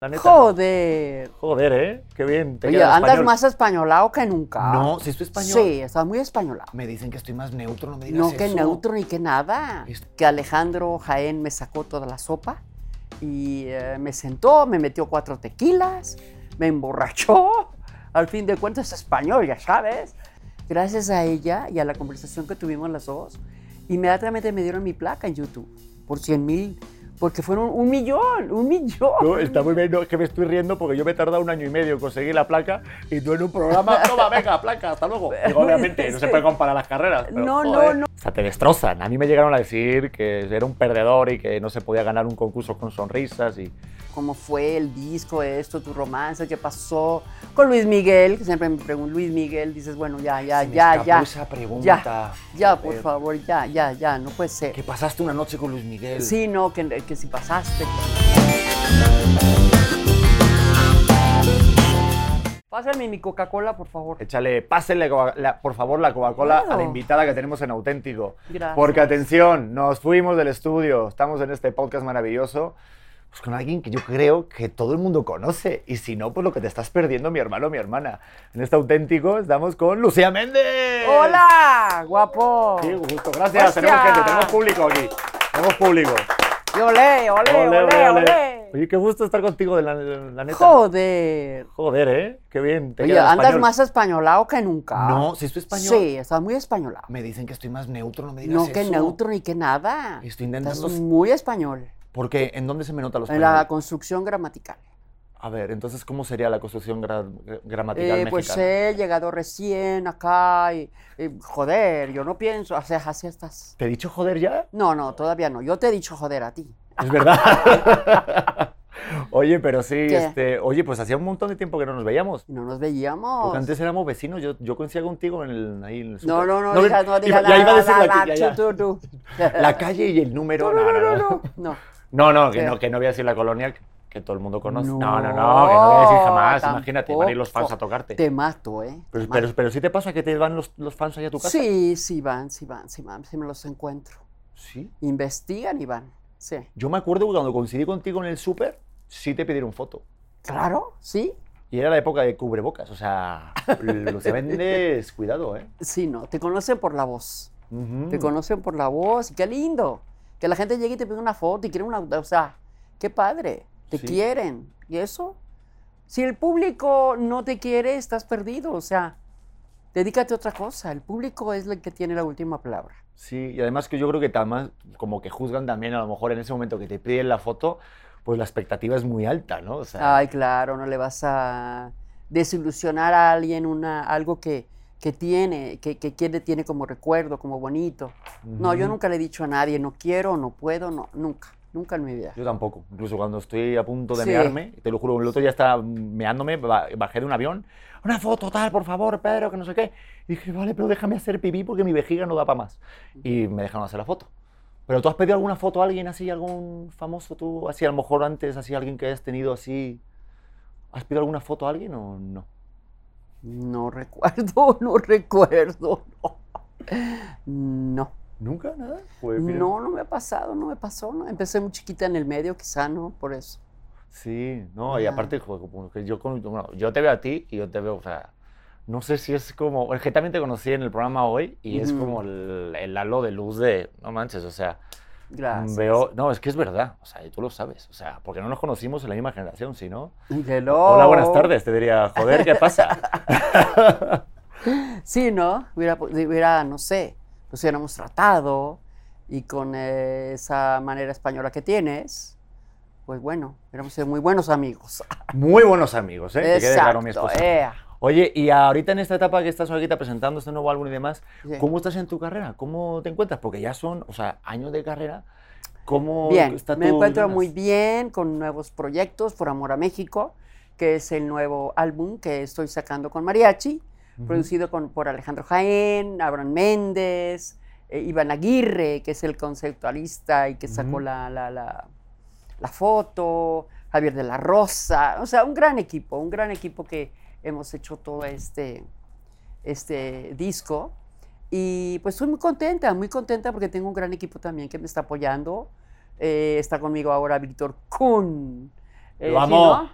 Joder. Joder, ¿eh? Qué bien. Te Oye, andas más españolado que nunca. No, si estoy español. Sí, estás muy españolado. Me dicen que estoy más neutro, no me digas No, que neutro ni que nada. Que Alejandro Jaén me sacó toda la sopa y eh, me sentó, me metió cuatro tequilas, me emborrachó. Al fin de cuentas es español, ya sabes. Gracias a ella y a la conversación que tuvimos las dos, inmediatamente me dieron mi placa en YouTube por 100 mil porque fueron un millón, un millón. No, está muy bien, no, es que me estoy riendo porque yo me he tardado un año y medio en conseguir la placa y tú en un programa, toma, venga, placa, hasta luego. Digo, obviamente, no se puede comparar las carreras. Pero, no, no, no. O sea, te destrozan. A mí me llegaron a decir que era un perdedor y que no se podía ganar un concurso con sonrisas y cómo fue el disco, esto, tu romance, qué pasó con Luis Miguel, que siempre me pregunto, Luis Miguel, dices, bueno, ya, ya, ya, ya. esa pregunta. Ya, ya, por favor, ya, ya, ya, no puede ser. Que pasaste una noche con Luis Miguel. Sí, no, que, que si pasaste. Pásame mi Coca-Cola, por favor. Échale, pásale, por favor, la Coca-Cola a la invitada que tenemos en Auténtico. Gracias. Porque, atención, nos fuimos del estudio, estamos en este podcast maravilloso pues con alguien que yo creo que todo el mundo conoce. Y si no, pues lo que te estás perdiendo, mi hermano o mi hermana. En este auténtico estamos con Lucía Méndez. ¡Hola! ¡Guapo! Sí, gusto. Gracias. Tenemos gente, tenemos público aquí. Tenemos público. Y olé, olé, olé, olé, Oye, qué gusto estar contigo, de la, neta. Joder. Joder, ¿eh? Qué bien. Oye, andas más españolado que nunca. No, si estoy español. Sí, estás muy españolado. Me dicen que estoy más neutro, no me digas no, eso. No, que neutro ni que nada. Estoy intentando... Estás muy español. Porque ¿en dónde se me nota los En la construcción gramatical. A ver, entonces, ¿cómo sería la construcción gramatical eh, Pues he llegado recién acá y, joder, yo no pienso, o sea, así estás. ¿Te he dicho joder ya? No, no, todavía no. Yo te he dicho joder a ti. Es verdad. oye, pero sí, este, oye, pues hacía un montón de tiempo que no nos veíamos. No nos veíamos. Porque antes éramos vecinos, yo, yo coincidía contigo en el, ahí en el No, no, no, no, diga, no diga ya, iba a decir la, la, ya, tú, tú, la calle y el número. No, no, no, no. no. No, no, que no, que no voy a decir la colonia que todo el mundo conoce. No, no, no, que no voy a decir jamás. Imagínate, van a ir los fans a tocarte. Te mato, ¿eh? Pero, pero, pero, sí te pasa que te van los, los fans allá a tu casa. Sí, sí van, sí van, sí van, sí me los encuentro. ¿Sí? Investigan y van, sí. Yo me acuerdo cuando coincidí contigo en el súper, sí te pidieron foto. Claro, sí. Y era la época de cubrebocas, o sea, los vendes, cuidado, ¿eh? Sí, no, te conocen por la voz. Te conocen por la voz, y qué lindo. Que la gente llegue y te pide una foto y quiere una, o sea, qué padre, te quieren. ¿Y eso? Si el público no te quiere, estás perdido, o sea, dedícate a otra cosa. El público es el que tiene la última palabra. Sí, y además que yo creo que además como que juzgan también a lo mejor en ese momento que te piden la foto, pues la expectativa es muy alta, ¿no? O sea, Ay, claro, no le vas a desilusionar a alguien una, algo que, que tiene, que, que quiere, tiene como recuerdo, como bonito. No, yo nunca le he dicho a nadie, no quiero, no puedo, no, nunca, nunca en mi vida. Yo tampoco, incluso cuando estoy a punto de mearme, te lo juro, el otro día estaba meándome, bajé de un avión, una foto tal, por favor, Pedro, que no sé qué. Y dije, vale, pero déjame hacer pipí porque mi vejiga no da para más. Y me dejaron hacer la foto. ¿Pero tú has pedido alguna foto a alguien así, algún famoso tú, así a lo mejor antes, así alguien que hayas tenido así? ¿Has pedido alguna foto a alguien o no? No recuerdo, no recuerdo. No. ¿Nunca? ¿Nada? No, no me ha pasado, no me pasó. No. Empecé muy chiquita en el medio, quizá, ¿no? Por eso. Sí, no, y aparte, yo, bueno, yo te veo a ti y yo te veo, o sea, no sé si es como, es que también te conocí en el programa hoy y es como el, el, halo de luz de, no manches, o sea, Gracias. Veo, no, es que es verdad, o sea, y tú lo sabes, o sea, porque no nos conocimos en la misma generación, ¿sí no? Hola, buenas tardes, te diría, joder, ¿qué pasa? sí, ¿no? Hubiera, hubiera, no sé, nos hubiéramos tratado y con esa manera española que tienes, pues bueno, hubiéramos sido muy buenos amigos. muy buenos amigos, ¿eh? que quede claro mi esposa. Oye, y ahorita en esta etapa que estás ahorita presentando este nuevo álbum y demás, ¿cómo estás en tu carrera? ¿Cómo te encuentras? Porque ya son, o sea, años de carrera. ¿Cómo bien, está me encuentro muy bien con nuevos proyectos por Amor a México, que es el nuevo álbum que estoy sacando con Mariachi, producido con, por Alejandro Jaén, Abraham Méndez, eh, Iván Aguirre, que es el conceptualista y que sacó la, la, la, la, foto, Javier de la Rosa, o sea, un gran equipo, un gran equipo que hemos hecho todo este, este disco. Y pues estoy muy contenta, muy contenta porque tengo un gran equipo también que me está apoyando. Eh, está conmigo ahora Víctor Kuhn. Eh, Lo amo.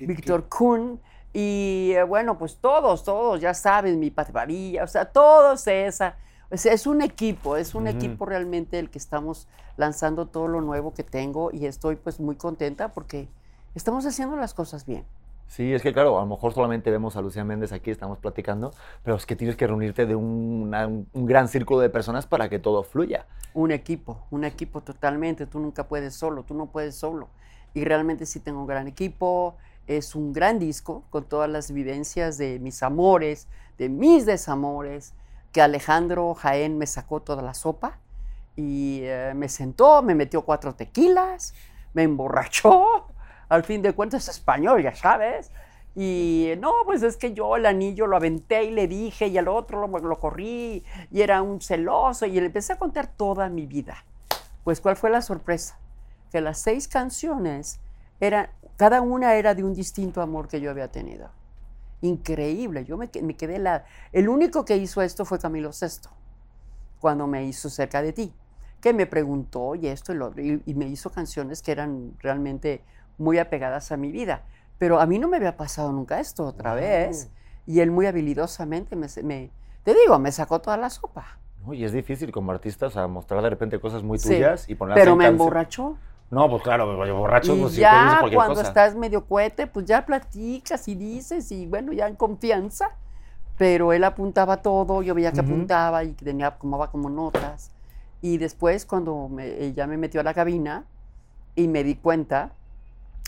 Víctor Kuhn. Y eh, bueno, pues todos, todos, ya saben, mi Pati o sea, todos esa. es un equipo, es un equipo realmente el que estamos lanzando todo lo nuevo que tengo y estoy pues muy contenta porque estamos haciendo las cosas bien. Sí, es que claro, a lo mejor solamente vemos a Lucía Méndez aquí, estamos platicando, pero es que tienes que reunirte de un, un, gran círculo de personas para que todo fluya. Un equipo, un equipo totalmente, tú nunca puedes solo, tú no puedes solo. Y realmente sí tengo un gran equipo, es un gran disco con todas las vivencias de mis amores, de mis desamores, que Alejandro Jaén me sacó toda la sopa y eh, me sentó, me metió cuatro tequilas, me emborrachó al fin de cuentas es español, ya sabes. Y no, pues es que yo el anillo lo aventé y le dije, y al otro lo, corrí, y era un celoso, y le empecé a contar toda mi vida. Pues, ¿cuál fue la sorpresa? Que las seis canciones eran, cada una era de un distinto amor que yo había tenido. Increíble, yo me, me quedé la. El único que hizo esto fue Camilo VI, cuando me hizo cerca de ti, que me preguntó y esto y lo otro, y me hizo canciones que eran realmente muy apegadas a mi vida. Pero a mí no me había pasado nunca esto otra vez. Y él muy habilidosamente me, te digo, me sacó toda la sopa. y es difícil como artista, o sea, mostrar de repente cosas muy tuyas y ponerlas Pero me emborrachó. No, pues claro, borracho, y pues ya cuando estás medio cohete, pues ya platicas y dices y bueno, ya en confianza. Pero él apuntaba todo, yo veía que apuntaba y tenía, tomaba como notas. Y después cuando me, ya me metió a la cabina y me di cuenta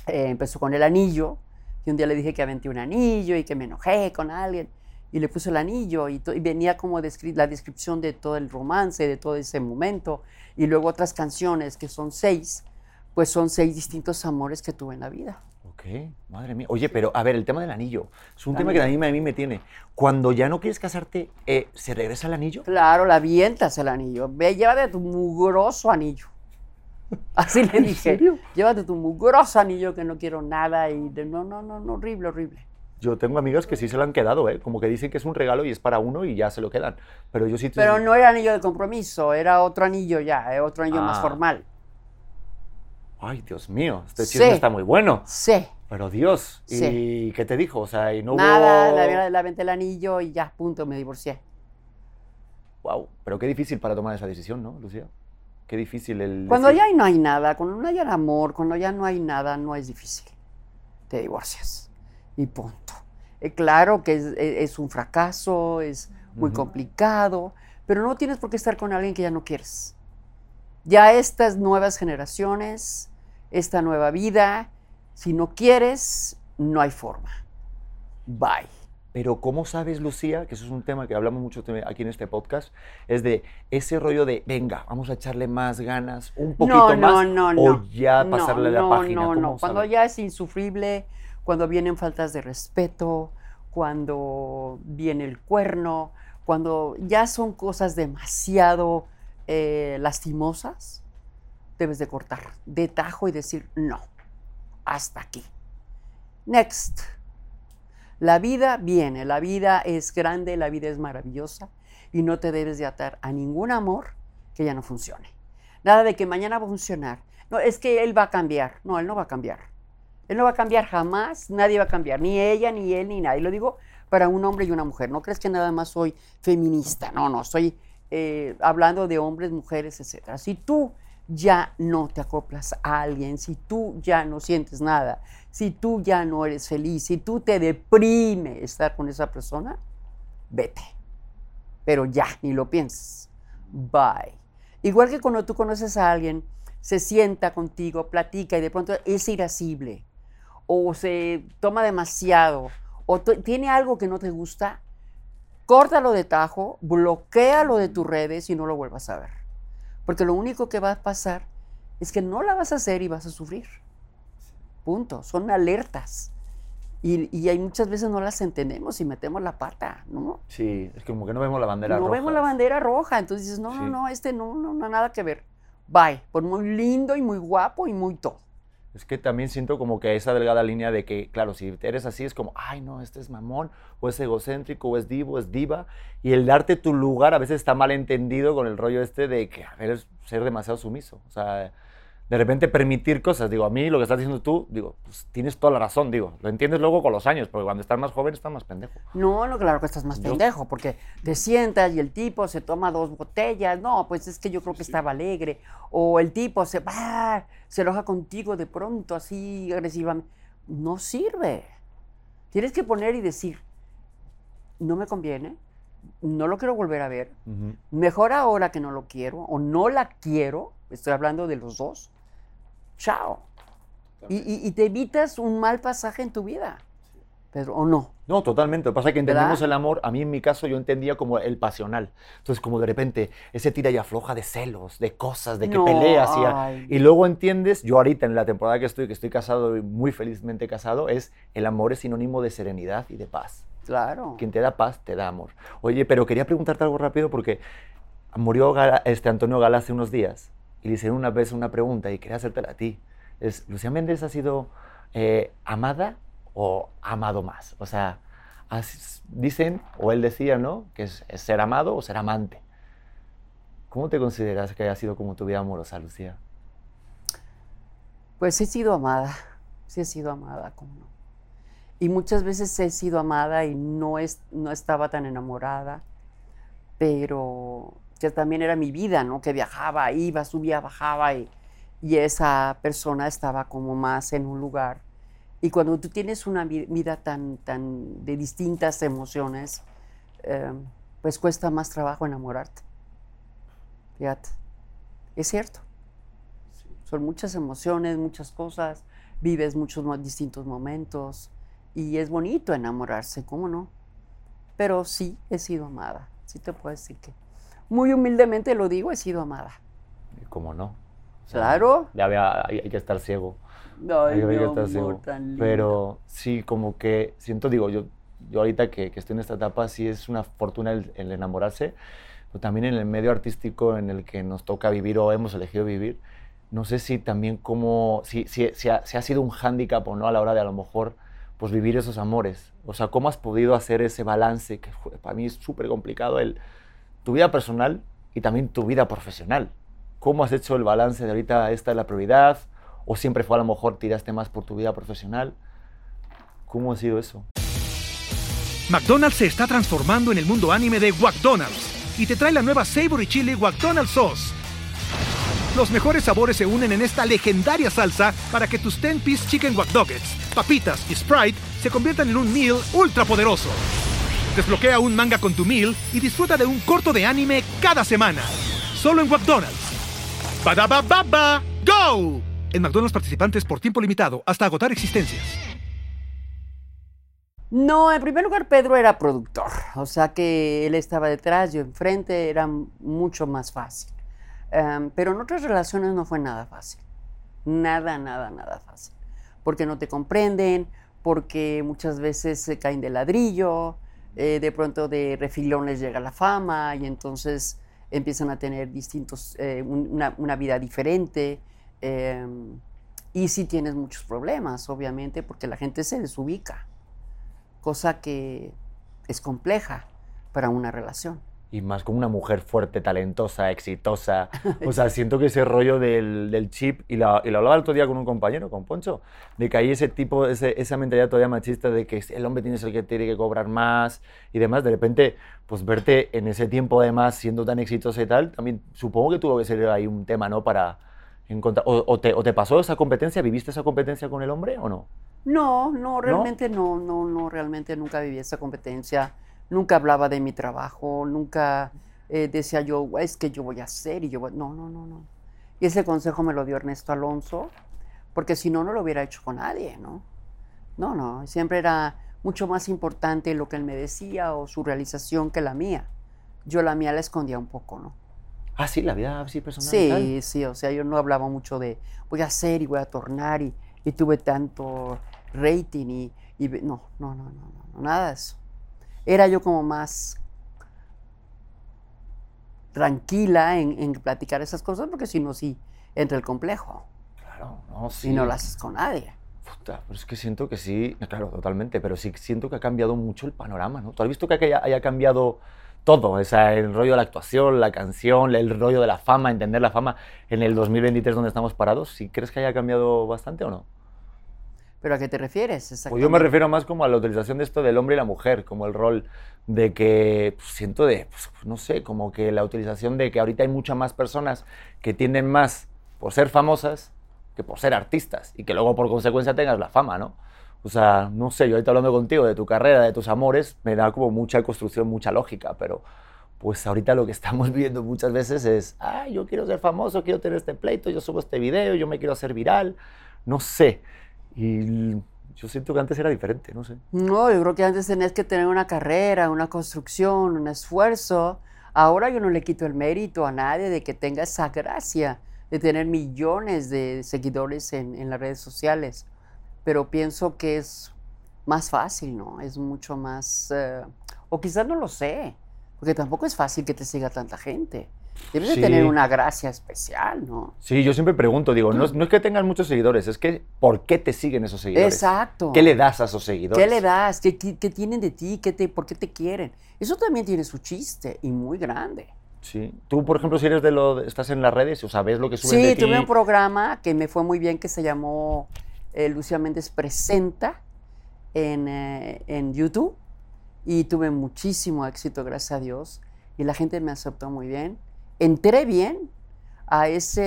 eh, empezó con el anillo, y un día le dije que aventé un anillo y que me enojé con alguien, y le puse el anillo, y, venía como la descripción de todo el romance, de todo ese momento, y luego otras canciones, que son seis, pues son seis distintos amores que tuve en la vida. Ok, madre mía. Oye, pero a ver, el tema del anillo, es un tema que a mí, a mí me tiene. Cuando ya no quieres casarte, eh, ¿se regresa el anillo? Claro, la avientas el anillo. Ve, llévate tu mugroso anillo. Así le dije, llévate tu mugroso anillo que no quiero nada y de, no, no, no, no, horrible, horrible. Yo tengo amigas que sí se lo han quedado, ¿eh? como que dicen que es un regalo y es para uno y ya se lo quedan. Pero yo sí. Pero no era anillo de compromiso, era otro anillo ya, eh, otro anillo más ah. formal. Ay, Dios mío, este chisme está muy bueno. Sí. Pero Dios, ¿y qué te dijo? O sea, y no Nada, la, la aventé el anillo y ya, punto, me divorcié. Wow, pero qué difícil para tomar esa decisión, ¿no, Lucía? Qué difícil el... Cuando ya no hay nada, cuando no hay amor, cuando ya no hay nada, no es difícil. Te divorcias y punto. Eh, claro que e, es, un fracaso, es muy complicado, pero no tienes por qué estar con alguien que ya no quieres. Ya estas nuevas generaciones, esta nueva vida, si no quieres, no hay forma. Bye. Pero ¿cómo sabes, Lucía, que eso es un tema que hablamos mucho aquí en este podcast, es de ese rollo de, venga, vamos a echarle más ganas, un poquito más, no, no, o ya pasarle la página? No, no, cuando ya es insufrible, cuando vienen faltas de respeto, cuando viene el cuerno, cuando ya son cosas demasiado eh, lastimosas, debes de cortar de tajo y decir, no, hasta aquí. Next. La vida viene, la vida es grande, la vida es maravillosa y no te debes de atar a ningún amor que ya no funcione. Nada de que mañana va a funcionar. No, es que él va a cambiar. No, él no va a cambiar. Él no va a cambiar jamás, nadie va a cambiar, ni ella, ni él, ni nadie. Lo digo para un hombre y una mujer. No crees que nada más soy feminista. No, no, estoy eh, hablando de hombres, mujeres, etc. Si tú ya no te acoplas a alguien, si tú ya no sientes nada, si tú ya no eres feliz, si tú te deprime estar con esa persona, vete. Pero ya, ni lo pienses. Bye. Igual que cuando tú conoces a alguien, se sienta contigo, platica y de pronto es irascible, o se toma demasiado, o tiene algo que no te gusta, córtalo de tajo, bloquealo de tus redes y no lo vuelvas a ver. Porque lo único que va a pasar es que no la vas a hacer y vas a sufrir. Punto. Son alertas Y, y hay muchas veces no las entendemos y metemos la pata, ¿no? Sí, es como que no vemos la bandera no roja. vemos la bandera roja, entonces dices, no, no, no, este no, no, no, nada que ver. Bye, por muy lindo y muy guapo y muy todo. Es que también siento como que esa delgada línea de que, claro, si eres así es como, ay, no, este es mamón, o es egocéntrico, o es divo, es diva. Y el darte tu lugar a veces está mal entendido con el rollo este de que, a ver, es ser demasiado sumiso. O sea, de repente permitir cosas. Digo, a mí lo que estás diciendo tú, digo, pues tienes toda la razón, digo. Lo entiendes luego con los años, porque cuando estás más joven estás más pendejo. No, no, claro que estás más Yo- pendejo, porque te sientas y el tipo se toma dos botellas. No, pues es que yo creo que estaba alegre. O el tipo se va, se enoja contigo de pronto, así agresivamente. No sirve. Tienes que poner y decir, no me conviene, no lo quiero volver a ver. Mejor ahora que no lo quiero o no la quiero, estoy hablando de los dos, chao. Y, y- y te evitas un mal pasaje en tu vida, Pedro, ¿o no? No, totalmente. Lo que pasa es que entendemos ¿Verdad? el amor, a mí en mi caso yo entendía como el pasional. Entonces, como de repente, ese tira y afloja de celos, de cosas, de que No, peleas. Y, a- ay. y luego entiendes, yo ahorita en la temporada que estoy, que estoy casado y muy felizmente casado, es el amor es sinónimo de serenidad y de paz. Claro. Quien te da paz, te da amor. Oye, pero quería preguntarte algo rápido porque murió Gala- este Antonio Gala hace unos días y le hicieron una vez una pregunta y quería hacértela a ti. Es, ¿Lucía Méndez ha sido eh, amada o amado más? O sea, dicen, o él decía, ¿no? Que es, es ser amado o ser amante. ¿Cómo te consideras que haya sido como tu vida amorosa, Lucía? Pues he sido amada, sí he sido amada, ¿cómo no? Y muchas veces he sido amada y no, es, no estaba tan enamorada, pero que también era mi vida, ¿no? Que viajaba, iba, subía, bajaba y, y esa persona estaba como más en un lugar. Y cuando tú tienes una vi- vida tan, tan de distintas emociones, eh, pues cuesta más trabajo enamorarte. Fíjate, es cierto. Son muchas emociones, muchas cosas, vives muchos mo- distintos momentos y es bonito enamorarse, ¿cómo no? Pero sí he sido amada, sí te puedo decir que muy humildemente lo digo, he sido amada. ¿Cómo no? O sea, Claro. Ya había- hay, hay que estar ciego. Ay, Hay mi que estás amor, ciego. tan lindo. Pero sí, como que siento, digo, yo, yo ahorita que, que estoy en esta etapa, sí es una fortuna el, el enamorarse, pero también en el medio artístico en el que nos toca vivir o hemos elegido vivir, no sé si también como, si, si, si ha, si ha sido un hándicap o no a la hora de a lo mejor pues vivir esos amores. O sea, ¿cómo has podido hacer ese balance que para mí es súper complicado el tu vida personal y también tu vida profesional? ¿Cómo has hecho el balance de ahorita esta es la prioridad? ¿O siempre fue a lo mejor tiraste más por tu vida profesional? ¿Cómo ha sido eso? McDonald's se está transformando en el mundo anime de McDonald's y te trae la nueva Savory Chili McDonald's Sauce. Los mejores sabores se unen en esta legendaria salsa para que tus 10-piece chicken wack papitas y Sprite se conviertan en un meal ultra poderoso. Desbloquea un manga con tu meal y disfruta de un corto de anime cada semana. Solo en McDonald's. Badaba baba, go! En McDonald's participantes por tiempo limitado hasta agotar existencias. No, en primer lugar Pedro era productor, o sea que él estaba detrás, yo enfrente, era mucho más fácil. Em, pero en otras relaciones no fue nada fácil, nada, nada, nada fácil, porque no te comprenden, porque muchas veces se caen de ladrillo, eh, de pronto de refilón les llega la fama y entonces empiezan a tener distintos, eh, un- una, una vida diferente. em, y sí tienes muchos problemas, obviamente, porque la gente se desubica cosa que es compleja para una relación. Y más como una mujer fuerte, talentosa, exitosa. O sea, siento que ese rollo del, del chip, y, la, y lo hablaba el otro día con un compañero, con Poncho, de que hay ese tipo, ese, esa mentalidad todavía machista de que el hombre tiene que ser el que tiene que cobrar más y demás. De repente, pues verte en ese tiempo además siendo tan exitosa y tal, también supongo que tuvo que ser ahí un tema, ¿no? Para encontrar... O, o te, ¿O te pasó esa competencia? ¿Viviste esa competencia con el hombre o no? No, no, realmente no, no, no, realmente nunca viví esa competencia, nunca hablaba de mi trabajo, nunca eh, decía yo, es que yo voy a hacer y yo voy... No, no, no, no. Y ese consejo me lo dio Ernesto Alonso, porque si no, no lo hubiera hecho con nadie, ¿no? No, no, siempre era mucho más importante lo que él me decía o su realización que la mía. Yo la mía la escondía un poco, ¿no? Ah, sí, la vida así personal. tal. Sí, sí, o sea, yo no hablaba mucho de voy a hacer y voy a tornar y, y tuve tanto rating y, y no, no, no, no, no, nada de eso. Era yo como más tranquila en, en platicar esas cosas porque si no, sí entra el complejo Claro, no, sí. y no lo haces con nadie. Puta, pero es que siento que sí, claro, totalmente, pero sí siento que ha cambiado mucho el panorama, ¿no? ¿Tú has visto que haya, haya cambiado todo? O sea, el rollo de la actuación, la canción, el rollo de la fama, entender la fama en el 2023 donde estamos parados, ¿sí crees que haya cambiado bastante o no? ¿Pero a qué te refieres? Pues yo me exactamente? refiero más como a la utilización de esto del hombre y la mujer, como el rol de que pues, siento de, pues, no sé, como que la utilización de que ahorita hay muchas más personas que tienden más por ser famosas que por ser artistas y que luego por consecuencia tengas la fama, ¿no? O sea, no sé, yo ahorita hablando contigo de tu carrera, de tus amores, me da como mucha construcción, mucha lógica, pero pues ahorita lo que estamos viendo muchas veces es, ah, yo quiero ser famoso, quiero tener este pleito, yo subo este video, yo me quiero hacer viral, no sé. Y yo siento que antes era diferente, no sé. No, yo creo que antes tenías que tener una carrera, una construcción, un esfuerzo. Ahora yo no le quito el mérito a nadie de que tenga esa gracia de tener millones de seguidores en, las redes sociales. Pero pienso que es más fácil, ¿no? Es mucho más... eh, o quizás no lo sé, porque tampoco es fácil que te siga tanta gente. Debes de Sí. tener una gracia especial, ¿no? Sí, yo siempre pregunto, digo, no es, no es que tengan muchos seguidores, es que ¿por qué te siguen esos seguidores? Exacto. ¿Qué le das a esos seguidores? ¿Qué le das? ¿Qué, qué- qué tienen de ti? ¿Qué te, ¿Por qué te quieren? Eso también tiene su chiste y muy grande. Sí. Tú, por ejemplo, si eres de lo, estás en las redes, o sea, ves lo que suben de Sí, ti. tuve un programa que me fue muy bien que se llamó eh, Lucía Méndez Presenta en, eh, en YouTube y tuve muchísimo éxito, gracias a Dios, y la gente me aceptó muy bien. Entré bien a ese,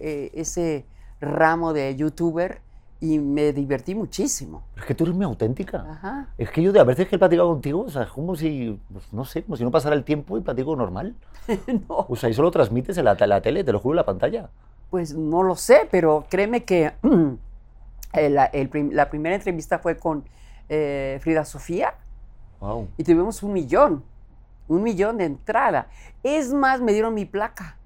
eh, ese ramo de youtuber y me divertí muchísimo. Es que tú eres muy auténtica. Ajá. Es que yo de a veces que he platicado contigo, o sea, es como si, pues, no sé, como si no pasara el tiempo y platico normal. No. O sea, y solo transmites en la, la tele, te lo juro, en la pantalla. Pues no lo sé, pero créeme que la, el prim- la primera entrevista fue con eh, Frida Sofía Wow. y tuvimos un millón, un millón de entrada. Es más, me dieron mi placa.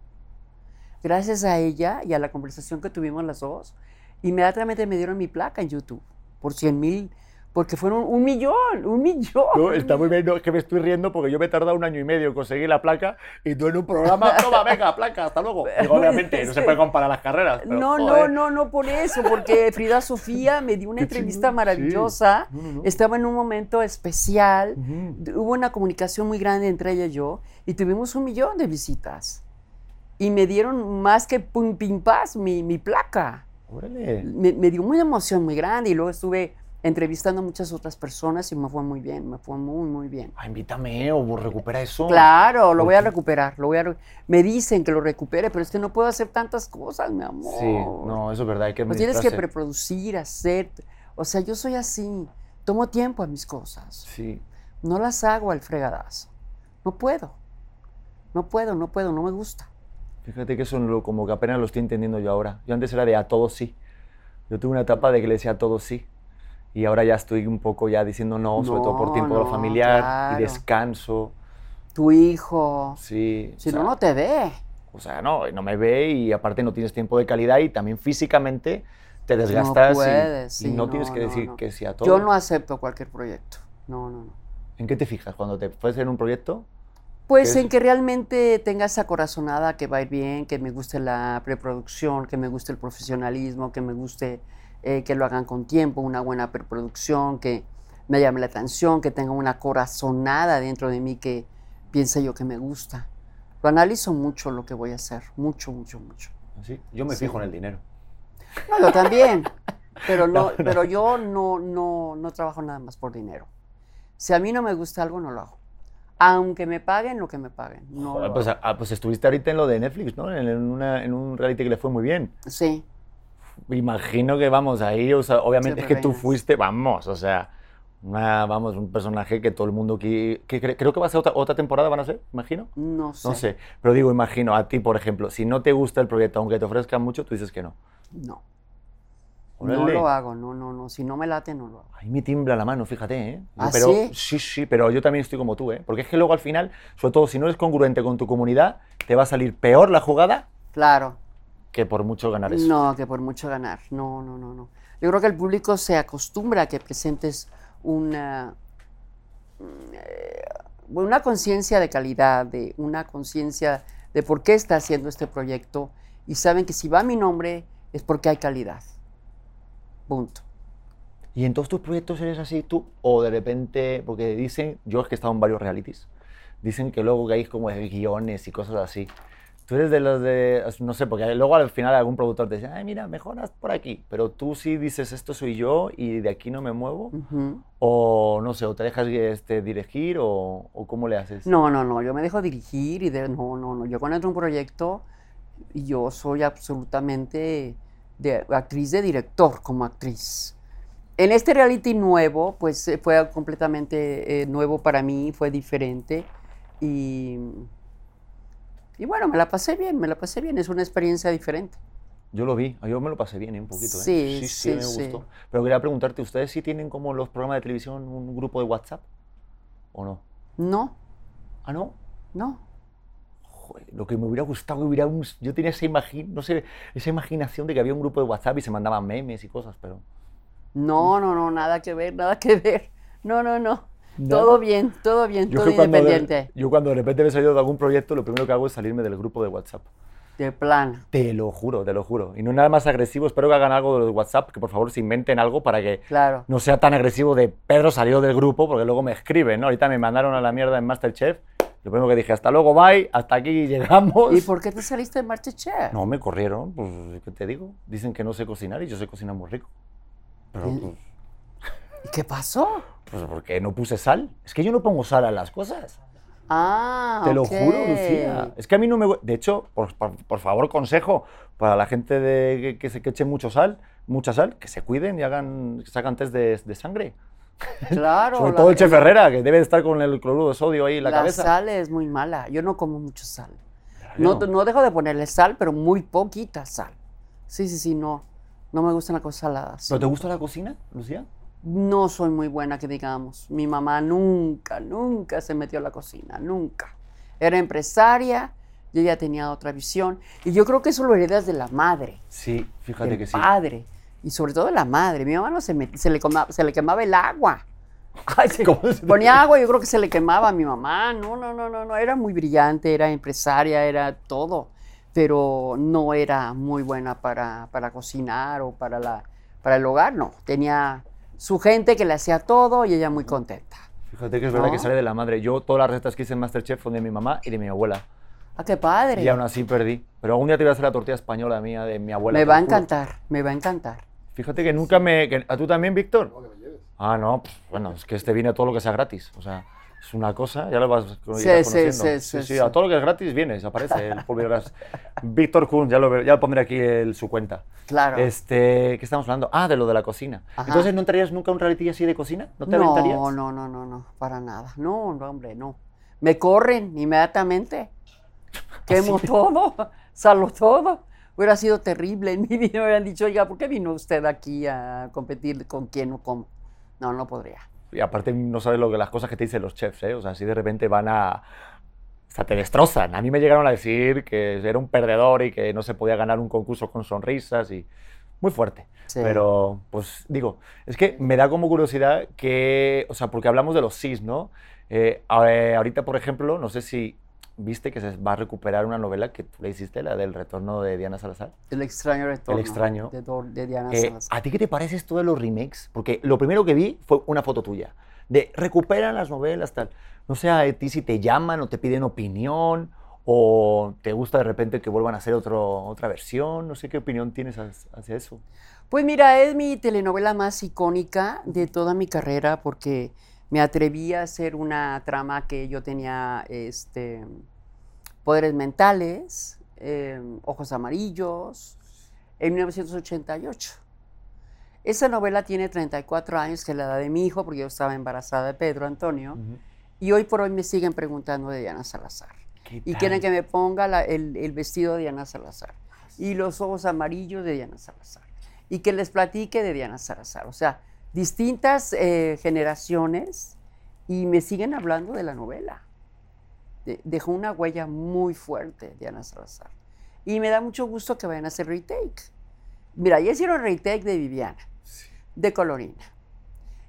Gracias a ella y a la conversación que tuvimos las dos, inmediatamente me dieron mi placa en YouTube por 100 mil, porque fueron un millón, un millón. No, está muy bien, no, es que me estoy riendo porque yo me he tardado un año y medio en conseguir la placa y tú en un programa, toma, venga, placa, hasta luego. Digo, obviamente, no se puede comparar las carreras. pero, No, no, joder. no, no por eso, porque Frida Sofía me dio una Qué entrevista chingón, maravillosa. No, no, no. Estaba en un momento especial. Hubo una comunicación muy grande entre ella y yo y tuvimos un millón de visitas. Y me dieron más que pum, pim, paz mi, mi placa. Órale. Me, me dio una emoción muy grande y luego estuve entrevistando a muchas otras personas y me fue muy bien, me fue muy, muy bien. Ah, invítame o recupera eso. Claro, lo voy a recuperar, lo voy a Me dicen que lo recupere, pero es que no puedo hacer tantas cosas, mi amor. Sí, no, eso es verdad, hay que Pues tienes que preproducir, hacer. O sea, yo soy así. Tomo tiempo a mis cosas. Sí. No las hago al fregadazo. No puedo. No puedo, no puedo, no me gusta. Fíjate que eso es lo- como que apenas lo estoy entendiendo yo ahora. Yo antes era de a todos sí. Yo tuve una etapa de que le decía a todos sí. Y ahora ya estoy un poco ya diciendo no, sobre todo por No, tiempo no, familiar claro. y descanso. Tu hijo. Sí. Si o sea, no, no te ve. O sea, no, no me ve y aparte no tienes tiempo de calidad y también físicamente te desgastas y- puedes, y, sí, no, no, tienes que no, decir no. que sí a todo. Yo no acepto cualquier proyecto. No, no, no. ¿En qué te fijas cuando te puedes en un proyecto? Pues en que realmente tenga esa corazonada que va a ir bien, que me guste la preproducción, que me guste el profesionalismo, que me guste eh, que lo hagan con tiempo, una buena preproducción, que me llame la atención, que tenga una corazonada dentro de mí que piense yo que me gusta. Lo analizo mucho lo que voy a hacer, mucho, mucho, mucho. ¿Sí? Yo me Sí. fijo en el dinero. No, yo también, pero, no, No, no. pero yo no, no, no trabajo nada más por dinero. Si a mí no me gusta algo, no lo hago. Aunque me paguen lo que me paguen. No lo pues, ah, pues estuviste ahorita en lo de Netflix, ¿no? En, en una- en un reality que le fue muy bien. Sí. Imagino que vamos ahí, o sea, obviamente es que tú fuiste, vamos, o sea, una, vamos, un personaje que todo el mundo aquí, que cre- creo que va a ser otra, otra temporada, van a ser, imagino. No sé. No sé, pero digo, imagino, a ti, por ejemplo, si no te gusta el proyecto, aunque te ofrezcan mucho, tú dices que no. No. No Órale. lo hago, no, no, no. Si no me late, no lo hago. Ahí me tiembla la mano, fíjate, ¿eh? ¿Ah, pero, sí? sí, sí, pero yo también estoy como tú, ¿eh? Porque es que luego al final, sobre todo si no eres congruente con tu comunidad, te va a salir peor la jugada Claro. Que por mucho ganar eso. No, que por mucho ganar. No, no, no, no. Yo creo que el público se acostumbra a que presentes una, eh, una conciencia de calidad, de una conciencia de por qué está haciendo este proyecto y saben que si va mi nombre es porque hay calidad. Punto. ¿Y en todos tus proyectos eres así tú? ¿O de repente, porque dicen, yo es que he estado en varios realities, dicen que luego que hay como guiones y cosas así. Tú eres de los de, no sé, porque luego al final algún productor te dice, ay, mira, mejoras por aquí, pero tú sí dices, esto soy yo y de aquí no me muevo, o no sé, o te dejas este, dirigir, o, o, cómo le haces. No, no, no, yo me dejo dirigir y de, no, no, no, yo cuando entro en un proyecto, yo soy absolutamente de actriz de director como actriz. En este reality nuevo, pues eh, fue completamente eh, nuevo para mí, fue diferente y y bueno, me la pasé bien, me la pasé bien, es una experiencia diferente. Yo lo vi, yo me lo pasé bien ¿eh? un poquito. ¿eh? Sí, sí, sí, me gustó. Pero quería preguntarte, ¿ustedes sí tienen como los programas de televisión un grupo de WhatsApp o no? No. ¿Ah, no? No. Joder, lo que me hubiera gustado, hubiera un, yo tenía esa, imagi no sé, esa imaginación de que había un grupo de WhatsApp y se mandaban memes y cosas, pero... No, no, no, nada que ver, nada que ver. No, no, no. Todo bien, todo bien, todo independiente. yo cuando de repente me salido de algún proyecto, lo primero que hago es salirme del grupo de WhatsApp. De plan. Te lo juro, te lo juro. Y no nada más agresivo. Espero que hagan algo de WhatsApp, que por favor se inventen algo para que claro. no sea tan agresivo de Pedro salió del grupo, porque luego me escriben, ¿no? Ahorita me mandaron a la mierda en Masterchef. Lo primero que dije, hasta luego, bye, hasta aquí llegamos. ¿Y por qué te saliste de Masterchef? No, me corrieron, pues, ¿qué te digo? Dicen que no sé cocinar y yo sé cocinar muy rico. Pero, pues, ¿Y qué pasó? Pues porque no puse sal. Es que yo no pongo sal a las cosas. Ah, Te lo juro, Lucía. Es que a mí no me... De hecho, por, por, favor, consejo para la gente de, que, se que eche mucho sal, mucha sal, que se cuiden y hagan, que sacan test de, de sangre. Claro. Sobre todo el chef Herrera, que debe estar con el cloruro de sodio ahí en la, cabeza. La sal es muy mala. Yo no como mucho sal. No, no dejo de ponerle sal, pero muy poquita sal. Sí, sí, sí, no. No me gusta la cosa salada. ¿Pero te gusta la cocina, Lucía? No soy muy buena, que digamos. Mi mamá nunca, nunca se metió a la cocina, nunca. Era empresaria y ella tenía otra visión. Y yo creo que eso lo heredas de la madre. Sí, fíjate que sí. padre. Y sobre todo de la madre. Mi mamá no se, se, le, se le quemaba el agua. ponía agua yo creo que se le quemaba a mi mamá. No, no, no, no, no. Era muy brillante, era empresaria, era todo. Pero no era muy buena para, para cocinar o para, la, para el hogar, no. Tenía su gente que le hacía todo y ella muy contenta. Fíjate que es verdad que sale de la madre. Yo todas las recetas que hice en Masterchef son de mi mamá y de mi abuela. Ah, qué padre. Y aún así perdí. Pero algún día te voy a hacer la tortilla española mía de mi abuela. Me va a encantar, me va a encantar. Fíjate que nunca me... ¿A tú también, Víctor? Ah, no, pues, bueno, es que este viene todo lo que sea gratis. O sea, es una cosa, ya lo vas sí, conociendo. Sí, sí, sí, A todo lo que es gratis vienes, aparece el Víctor Kuhn, ya lo, ya pondré aquí el, su cuenta. Claro. Este, ¿Qué estamos hablando? Ah, de lo de la cocina. Entonces, ¿no entrarías nunca a un reality así de cocina? ¿No te no, No, no, no, no, para nada. No, no, hombre, no. Me corren inmediatamente. Quemo todo, salgo todo. Hubiera sido terrible en mi vida. Me hubieran dicho, oiga, ¿por qué vino usted aquí a competir con quién o con...? No, no podría. Y aparte no sabes lo que las cosas que te dicen los chefs, ¿eh? O sea, si de repente van a... O sea, te destrozan. A mí me llegaron a decir que era un perdedor y que no se podía ganar un concurso con sonrisas y... Muy fuerte. Pero, pues digo, es que me da como curiosidad que, o sea, porque hablamos de los SIS, ¿no? Eh, ahorita, por ejemplo, no sé si viste que se va a recuperar una novela que tú le hiciste, la del retorno de Diana Salazar. El extraño retorno. El extraño. De, Diana eh, Salazar. ¿A ti qué te parece esto de los remakes? Porque lo primero que vi fue una foto tuya, de recuperan las novelas, tal. No sé a ti si te llaman o te piden opinión o te gusta de repente que vuelvan a hacer otro, otra versión. No sé qué opinión tienes hacia eso. Pues mira, es mi telenovela más icónica de toda mi carrera porque me atreví a hacer una trama que yo tenía este, poderes mentales, em, ojos amarillos, en 1988. Esa novela tiene 34 años, que es la edad de mi hijo, porque yo estaba embarazada de Pedro Antonio, y hoy por hoy me siguen preguntando de Diana Salazar. Y quieren que me ponga el, el, vestido de Diana Salazar y los ojos amarillos de Diana Salazar. Y que les platique de Diana Salazar. O sea, distintas eh, generaciones y me siguen hablando de la novela. dejó una huella muy fuerte Diana Salazar. Y me da mucho gusto que vayan a hacer retake. Mira, ya hicieron retake de Viviana. de Colorina.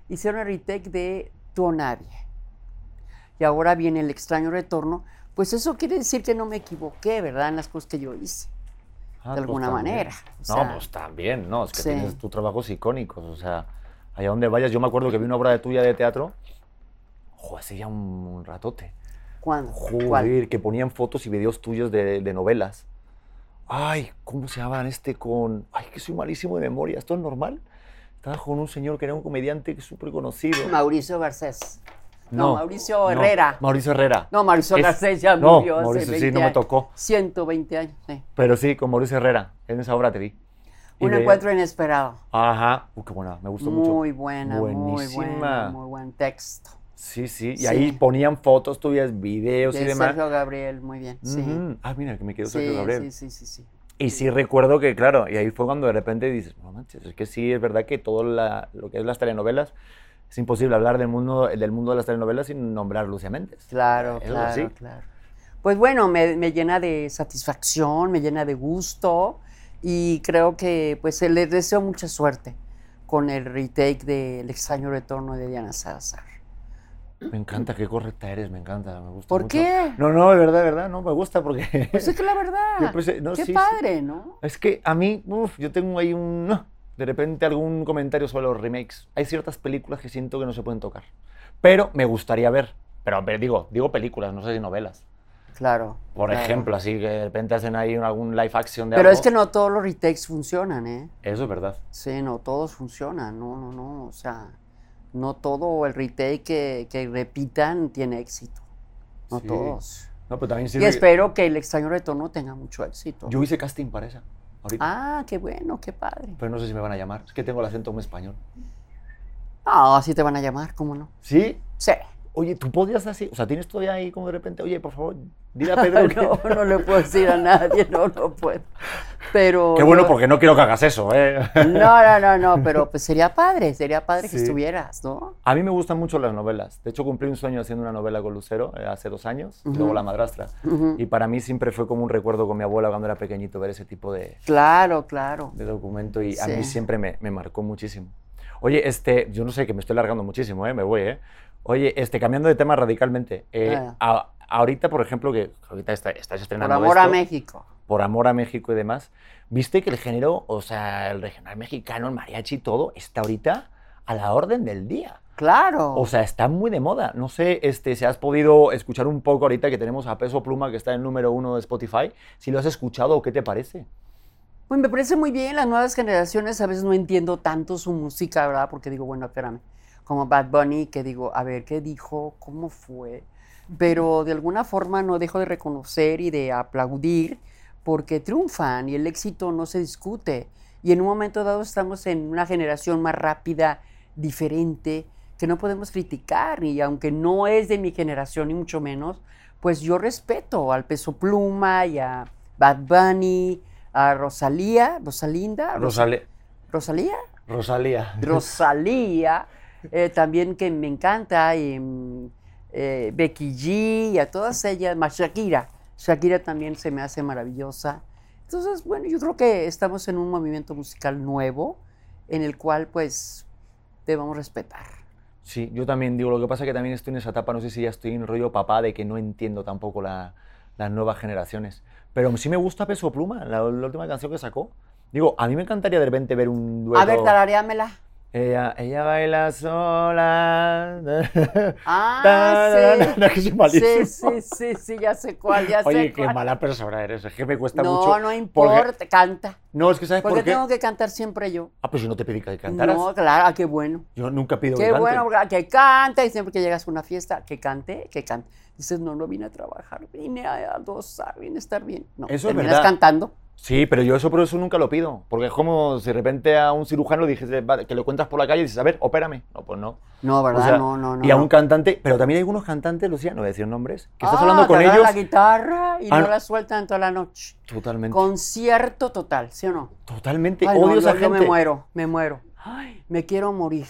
Hicieron retake de Tu Nadie. Y ahora viene el extraño retorno. Pues eso quiere decir que no me equivoqué, ¿verdad? En las cosas que yo hice. Ah, de pues alguna manera. O no, pues también, no, es que sí. tienes tus trabajos icónicos, o sea, allá donde vayas, yo me acuerdo que vi una obra de tuya de teatro, joder, hace ya un, ratote, ¿Cuándo? joder, ¿Cuál? que ponían fotos y videos tuyos de, de novelas. Ay, ¿cómo se llamaban este con...? Ay, que soy malísimo de memoria, ¿esto es normal? Estaba con un señor que era un comediante que es súper conocido. Mauricio Garcés. No, Mauricio Herrera. Mauricio Herrera. No, Mauricio Es- Garcés ya no, murió hace Mauricio, sí, 20 no me tocó. 120 años, sí. Pero sí, con Mauricio Herrera, en esa obra te vi. Y Un encuentro inesperado. Ajá, Uy, qué buena, me gustó mucho. Muy buena, muy Buenísima. buena, muy buen texto. Sí, sí, y Sí. ahí ponían fotos tuyas, videos y De demás. Sergio Gabriel, muy bien. Sí. Ujú. Ah, mira, que me quedó Sí, Sergio Gabriel. sí, sí, sí, sí. Y sí recuerdo que, claro, y ahí fue cuando de repente dices, no manches, es que sí, es verdad que todo la- lo que es las telenovelas, es imposible hablar del mundo, del mundo de las telenovelas sin nombrar Lucia Méndez. Claro, claro, sí. claro. Pues bueno, me, me llena de satisfacción, me llena de gusto y creo que pues le deseo mucha suerte con el retake de El extraño retorno de Diana Salazar. Me encanta, qué correcta eres, me encanta, me gusta ¿Por mucho. qué? No, no, de verdad, de verdad, no, me gusta porque... Pues es que la verdad, pensé- no, qué sí, sí. padre, ¿no? Es que a mí, uf, yo tengo ahí un... no, De repente algún comentario sobre los remakes. Hay ciertas películas que siento que no se pueden tocar. Pero me gustaría ver. Pero, pero digo, digo películas, no sé si novelas. Claro. Por claro. ejemplo, así que de repente hacen ahí algún live action de Pero algo. es que no todos los retakes funcionan, ¿eh? Eso es verdad. Sí, no todos funcionan, no, no, no, o sea, no todo el retake que, que repitan tiene éxito, no Sí. todos. No, pero también Y sirve... espero que el extraño retorno tenga mucho éxito. Yo hice casting para esa, ahorita. Ah, qué bueno, qué padre. Pero no sé si me van a llamar. Es que tengo el acento muy español. No, así te van a llamar, ¿cómo no? ¿Sí? Sí. Oye, ¿tú podrías así? O sea, ¿tienes todavía ahí como de repente, oye, por favor, dile a Pedro que... no, no le puedo decir a nadie, no, no puedo. Pero. Qué bueno, yo- porque no quiero que hagas eso, ¿eh? No, no, no, no, pero pues sería padre, sería padre que Sí. estuvieras, ¿no? A mí me gustan mucho las novelas. De hecho, cumplí un sueño haciendo una novela con Lucero eh, hace dos años, y luego Ujú. La Madrastra. Ujú. Y para mí siempre fue como un recuerdo con mi abuela cuando era pequeñito ver ese tipo de, Claro, claro. de documento y a Sí. mí siempre me, me marcó muchísimo. Oye, este, yo no sé, que me estoy largando muchísimo, ¿eh? Me voy, ¿eh? Oye, este, cambiando de tema radicalmente. eh, Ah. a- ahorita, por ejemplo, que ahorita está- estás Por estrenando amor a esto, México. por amor a México y demás, ¿viste que el género, o sea, el regional mexicano, el mariachi y todo, está ahorita a la orden del día? Claro. O sea, está muy de moda. No sé este, si has podido escuchar un poco ahorita que tenemos a Peso Pluma, que está en el número uno de Spotify. Si lo has escuchado o qué te parece. Pues me parece muy bien, las nuevas generaciones a veces no entiendo tanto su música, ¿verdad? Porque digo, bueno, espérame, como Bad Bunny, que digo, a ver, ¿qué dijo? ¿Cómo fue? Pero de alguna forma no dejo de reconocer y de aplaudir porque triunfan y el éxito no se discute. Y en un momento dado estamos en una generación más rápida, diferente, que no podemos criticar. Y aunque no es de mi generación, ni mucho menos, pues yo respeto al Peso Pluma y a Bad Bunny, a Rosalía, Rosalinda, Ros- Rosale- Rosalía, Rosalía. Rosalía, eh, también que me encanta, y, mm, eh, Becky G, y a todas ellas, más Shakira. Shakira también se me hace maravillosa. Entonces, bueno, yo creo que estamos en un movimiento musical nuevo en el cual, pues, debemos respetar. Sí, yo también digo, lo que pasa es que también estoy en esa etapa, no sé si ya estoy en rollo papá, de que no entiendo tampoco la- las nuevas generaciones. Pero sí me gusta Peso Pluma, la, la última canción que sacó. Digo, a mí me encantaría de repente ver un dueto. A ver, tarareámela. Ella, ella baila sola. Ah, sí. No, que soy malísimo. Sí, sí, sí, sí, ya sé cuál, ya sé Oye, qué cuál. mala persona eres. Es que me cuesta no, mucho. no porque- importa, canta. No, es que ¿sabes ¿Por qué qué? tengo que cantar siempre yo? Ah, pues yo no te pedí que cantaras. No, claro, ah, qué bueno. Yo nunca pido que Qué bueno, que cante. Y siempre que llegas a una fiesta, que cante, que cante. Dices, no, no vine a trabajar, vine a, a gozar, vine a estar bien. No, Eso es terminas verdad. cantando. Sí, pero yo eso por eso nunca lo pido. Porque es como si de repente a un cirujano le dices, que lo encuentras por la calle y dices, a ver, opérame. No, pues no. No, O ¿verdad? sea, no, no, no. Y a no. un cantante, pero también hay algunos cantantes, Lucía, no voy a decir nombres, que estás Ah, hablando con ellos. la guitarra y Ah, no no. la sueltan toda la noche. Totalmente. Concierto total, ¿sí o no? Totalmente. Ay, no, Odio yo, esa yo gente. me muero, me muero. Ay, me quiero morir.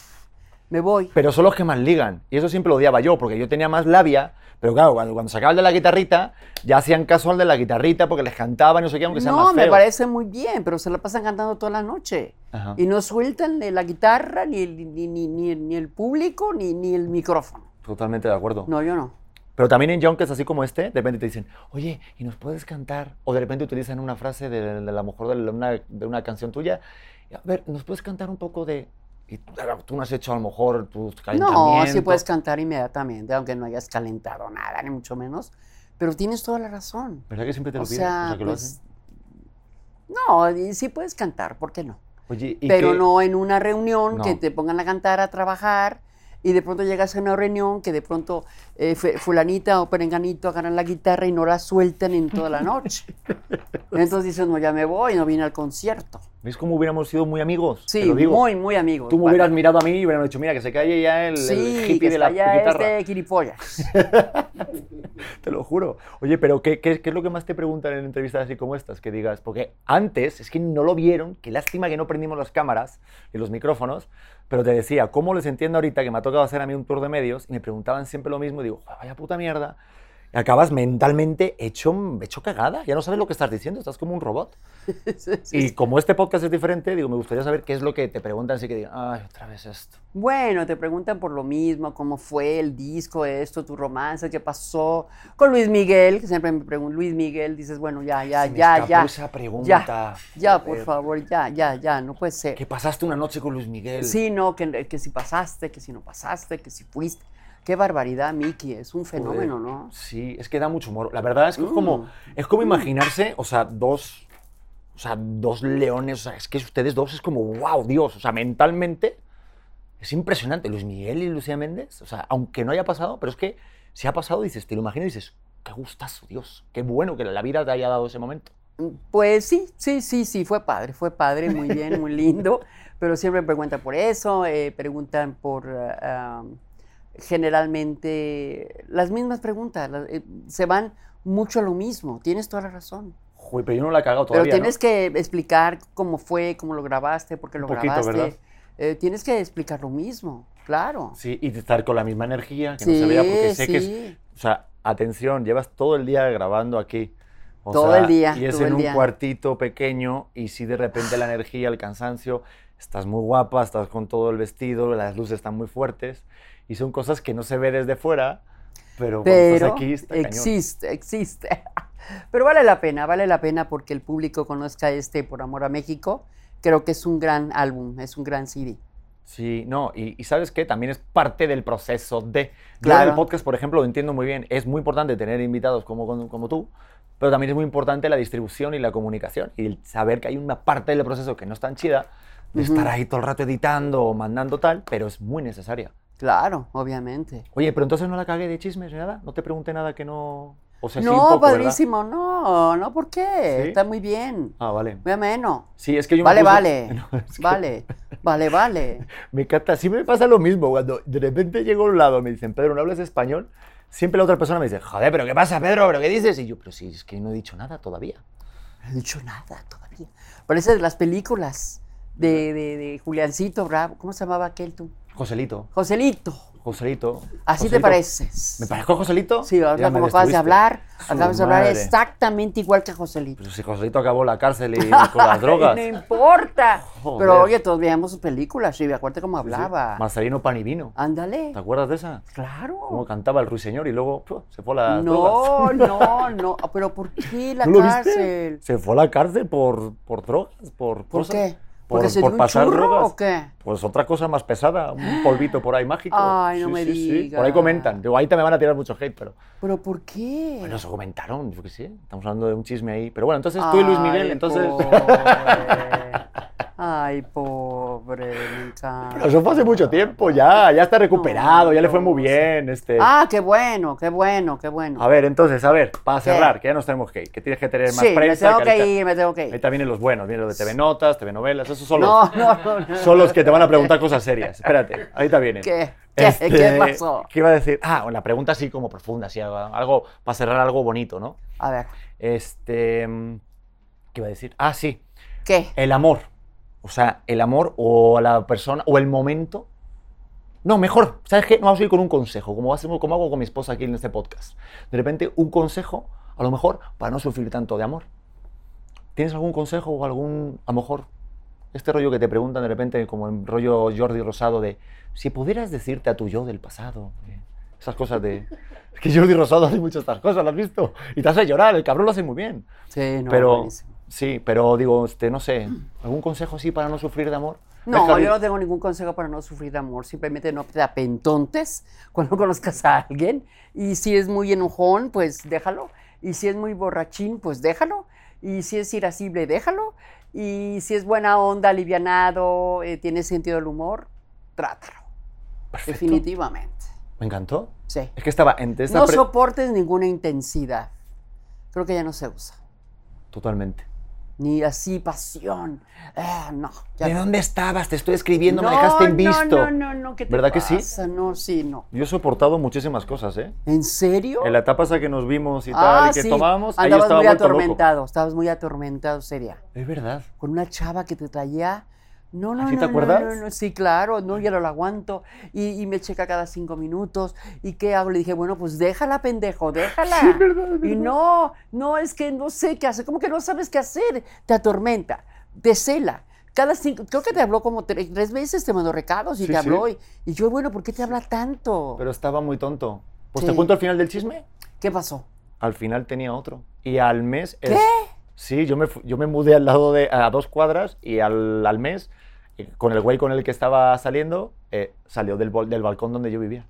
Me voy. Pero son los que más ligan. Y eso siempre lo odiaba yo, porque yo tenía más labia. Pero claro, cuando, cuando sacaba el de la guitarrita, ya hacían caso al de la guitarrita porque les cantaban y no sé qué, aunque sea no, más me feo. parece muy bien, pero se la pasan cantando toda la noche. Ajá. Y no sueltan ni la guitarra, ni el, ni, ni- ni- ni el público, ni, ni el micrófono. Totalmente de acuerdo. No, yo no. Pero también en junkets así como este, de repente te dicen, oye, ¿y nos puedes cantar? O de repente utilizan una frase de, de la mejor de de una canción tuya. A ver, ¿nos puedes cantar un poco de...? Y tú, tú no has hecho a lo mejor tus No, sí puedes cantar inmediatamente, aunque no hayas calentado nada, ni mucho menos. Pero tienes toda la razón. ¿Verdad que siempre te lo piden? sea, o sea, que lo pues, hacen. no, sí puedes cantar, ¿por qué no? Oye, ¿y Pero qué- no en una reunión No. que te pongan a cantar, a trabajar, y de pronto llegas a una reunión que de pronto eh, fu- fulanita o perenganito agarran la guitarra y no la sueltan en toda la noche. Entonces dices, no, ya me voy, no vine al concierto. ¿Ves cómo hubiéramos sido muy amigos? Te Sí, lo digo. muy, muy amigos. Tú me Bueno, hubieras mirado a mí y hubieran dicho, mira, que se calle ya el, el Sí, hippie que de la ya guitarra. este quiripollas. Te lo juro. Oye, pero ¿qué, qué, qué es lo que más te preguntan en entrevistas así como estas? Que digas, porque antes es que no lo vieron, qué lástima que no prendimos las cámaras y los micrófonos, pero te decía, ¿cómo les entiendo ahorita que me ha tocado hacer a mí un tour de medios y me preguntaban siempre lo mismo y digo, "Joder, vaya puta mierda? Y acabas mentalmente hecho, hecho cagada, ya no sabes lo que estás diciendo, estás como un robot. Sí, sí, Y como este podcast es diferente, digo, me gustaría saber qué es lo que te preguntan, así que digan, ay, otra vez esto. Bueno, te preguntan por lo mismo, cómo fue el disco, esto, tu romance, qué pasó con Luis Miguel, que siempre me preguntan, Luis Miguel, dices, bueno, ya, ya, Se me ya, escapó ya. esa pregunta. Ya, ya, por favor, ya, ya, ya, no puede ser. Que pasaste una noche con Luis Miguel. Sí, no, que, que si pasaste, que si no pasaste, que si fuiste. Qué barbaridad, Miki, es un fenómeno, Joder. ¿no? Sí, es que da mucho humor. La verdad es que es Mm. como, es como imaginarse, o sea, dos, o sea, dos leones, o sea, es que ustedes dos es como, wow, Dios, o sea, mentalmente es impresionante. Luis Miguel y Lucía Méndez, o sea, aunque no haya pasado, pero es que si ha pasado, dices, te lo imaginas y dices, qué gustazo, Dios, qué bueno que la vida te haya dado ese momento. Pues sí, sí, sí, sí, fue padre, fue padre, muy bien, muy lindo, pero siempre preguntan por eso, eh, preguntan por, ah, generalmente, las mismas preguntas, las- eh, se van mucho a lo mismo, tienes toda la razón. Joder, pero yo no la he cagado Pero todavía, tienes ¿no? que explicar cómo fue, cómo lo grabaste, por qué lo Un poquito, grabaste. ¿verdad? Eh, tienes que explicar lo mismo, claro. Sí, y estar con la misma energía, que no se vea, porque sé que es, sí. o sea, atención, llevas todo el día grabando aquí. O Todo sea, el día, Y es en un día. cuartito pequeño y si de repente la energía, el cansancio, estás muy guapa, estás con todo el vestido, las luces están muy fuertes y son cosas que no se ve desde fuera, pero, Pero estás aquí está cañón. existe, existe. Pero vale la pena, vale la pena porque el público conozca este Por Amor a México. Creo que es un gran álbum, es un gran CD. Sí, no, y, y ¿sabes qué? También es parte del proceso de... Yo Claro. el podcast, por ejemplo, lo entiendo muy bien. Es muy importante tener invitados como, como, como tú, pero también es muy importante la distribución y la comunicación. Y el saber que hay una parte del proceso que no es tan chida, de Ujú. estar ahí todo el rato editando o mandando tal, pero es muy necesaria. Claro, obviamente. Oye, pero entonces no la cagué de chismes ni nada. No te pregunté nada que no... O sea, sí un no, padrísimo, no, no, ¿por qué? ¿Sí? Está muy bien. Ah, vale. Muy ameno. Sí, es que yo me Vale, puse- vale, No, es que- vale, vale, vale. Me encanta, sí me pasa lo mismo, cuando de repente llego a un lado, me dicen, Pedro, ¿no hablas español? Siempre la otra persona me dice, joder, ¿pero qué pasa, Pedro? ¿Pero qué dices? Y yo, pero sí, es que no he dicho nada todavía. No he dicho nada todavía. Parece de las películas de, de, de Juliancito Bravo. ¿Cómo se llamaba aquel tú? Joselito, Joselito. Joselito. Así te pareces. ¿Me parezco a Joselito? Sí, como acabas de hablar, acabas de hablar exactamente igual que Joselito. Pero si Joselito acabó la cárcel y con las drogas. no importa. Joder. Pero oye, todos veíamos sus películas, sí, acuérdate cómo Sí, sí. hablaba. Marcelino Panivino. Ándale. ¿Te acuerdas de esa? Claro. Cómo cantaba el ruiseñor y luego se fue a drogas. No, no, no. Pero ¿por qué la ¿No lo cárcel? viste? Se fue a la cárcel por, por drogas, por ¿Por cosas. qué? Por, ¿Porque se por dio un pasar churro drogas. o qué? Pues otra cosa más pesada, un polvito por ahí mágico. Ay, no Sí, me sí, sí. Por ahí digas. comentan. Digo, ahí te me van a tirar mucho hate, pero. ¿Pero por qué? Bueno, eso comentaron, yo qué sé. Estamos hablando de un chisme ahí. Pero bueno, entonces tú y Luis Miguel, Ay, entonces. Ay, pobre, me encanta. Pero eso fue hace mucho tiempo ya, ya está recuperado, ya le fue muy bien. Este. Ah, qué bueno, qué bueno, qué bueno. A ver, entonces, a ver, para ¿Qué? cerrar, que ya nos tenemos que ir, que tienes que tener más sí, me tengo que ahorita- ir, me tengo que ir. Ahorita vienen los buenos, vienen los de TV Notas, TV Novelas, esos son No, los, no, no, no. son los que te van a preguntar cosas serias. Espérate, ahorita vienen. ¿Qué? ¿Qué? ¿Qué pasó? ¿Qué iba a decir? Ah, una pregunta así como profunda, así, algo, algo para cerrar algo bonito, ¿no? A ver, Este. mm, ¿Qué iba a decir? Ah, sí. ¿qué? El amor. O sea, el amor o la persona o el momento. No, mejor, ¿sabes qué? Vamos a ir con un consejo, como, hacemos, como hago con mi esposa aquí en este podcast. De repente, un consejo, a lo mejor, para no sufrir tanto de amor. ¿Tienes algún consejo o algún, a lo mejor, este rollo que te preguntan de repente, como el rollo Jordi Rosado, de si pudieras decirte a tu yo del pasado, eh, esas cosas de... Es que Jordi Rosado hace muchas estas cosas, ¿lo has visto? Y te hace llorar, el cabrón lo hace muy bien. Sí, no, pero, buenísimo. Sí, pero digo, este, no sé, ¿algún consejo así para no sufrir de amor? No, ir. yo no tengo ningún consejo para no sufrir de amor. Simplemente no te apentontes cuando conozcas a alguien. Y si es muy enojón, pues déjalo. Y si es muy borrachín, pues déjalo. Y si es irascible, déjalo. Y si es buena onda, alivianado, eh, tiene sentido del humor, trátalo. Perfecto. Definitivamente. Me encantó. Sí. Es que estaba esta No soportes ninguna intensidad. Creo que ya no se usa. Totalmente. Ni así pasión. Ah, no. ya ¿De no. dónde estabas? Te estoy escribiendo, no, me dejaste en no, visto. No, no, no, ¿qué te ¿Verdad que sí? No, sí, no. Yo he soportado muchísimas cosas, ¿eh? ¿En serio? En la etapa esa que nos vimos y ah, tal, y que sí. tomábamos, ahí Andabas estaba muy loco. atormentado, estabas muy atormentado, sería. Es verdad. Con una chava que te traía. No, no, ¿Así no, te no, acuerdas? No, no, sí, claro, no, ya no lo aguanto. Y, y me checa cada cinco minutos. ¿Y qué hago? Le dije, bueno, pues déjala, pendejo, déjala. Sí, verdad, Y no, no, es que no sé qué hacer. ¿Cómo que no sabes qué hacer? Te atormenta, te cela. Cada cinco, creo que te habló como tres, tres veces, te mandó recados y Sí, te sí. habló. Y, y yo, bueno, ¿por qué te habla tanto? Pero estaba muy tonto. Pues Sí. te cuento al final del chisme. ¿Qué pasó? Al final tenía otro. Y al mes... es- ¿Qué? Sí, yo me, yo me mudé al lado de... a dos cuadras y al, al mes, eh, con el güey con el que estaba saliendo, eh, salió del, del balcón donde yo vivía.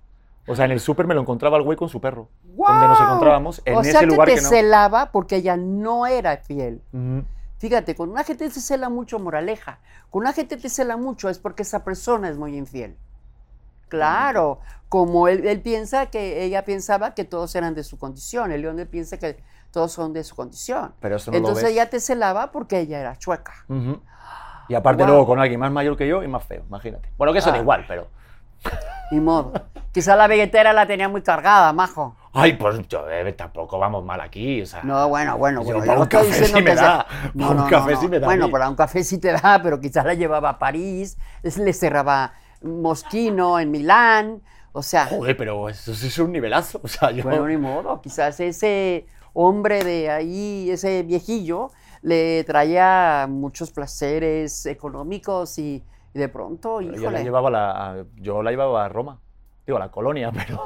O sea, en el súper me lo encontraba el güey con su perro. Donde nos encontrábamos, en o ese sea lugar que que, te no. celaba porque ella no era fiel. Ujú. Fíjate, con una gente se cela mucho, moraleja. Con una gente te cela mucho es porque esa persona es muy infiel. Claro, como él, él piensa que ella pensaba que todos eran de su condición. El león él piensa que todos son de su condición. Pero eso no Entonces lo ves. ella te celaba porque ella era chueca. Y aparte luego con alguien más mayor que yo y más feo, imagínate. Bueno, que eso da Ah. igual, pero... Ni modo. Quizá la veguetera la tenía muy cargada, majo. Ay, pues yo, eh, tampoco vamos mal aquí, o sea... No, bueno, bueno, bueno. para no un café sí me da, para un café sí me da Bueno, para un café sí te da, pero quizás la llevaba a París, le cerraba Mosquino en Milán, o sea, Joder, pero eso, eso es un nivelazo, o sea, yo... bueno, ni modo, quizás ese hombre de ahí, ese viejillo, le traía muchos placeres económicos y, y de pronto, yo la llevaba a la, a- yo la llevaba a Roma, digo, a la colonia, pero...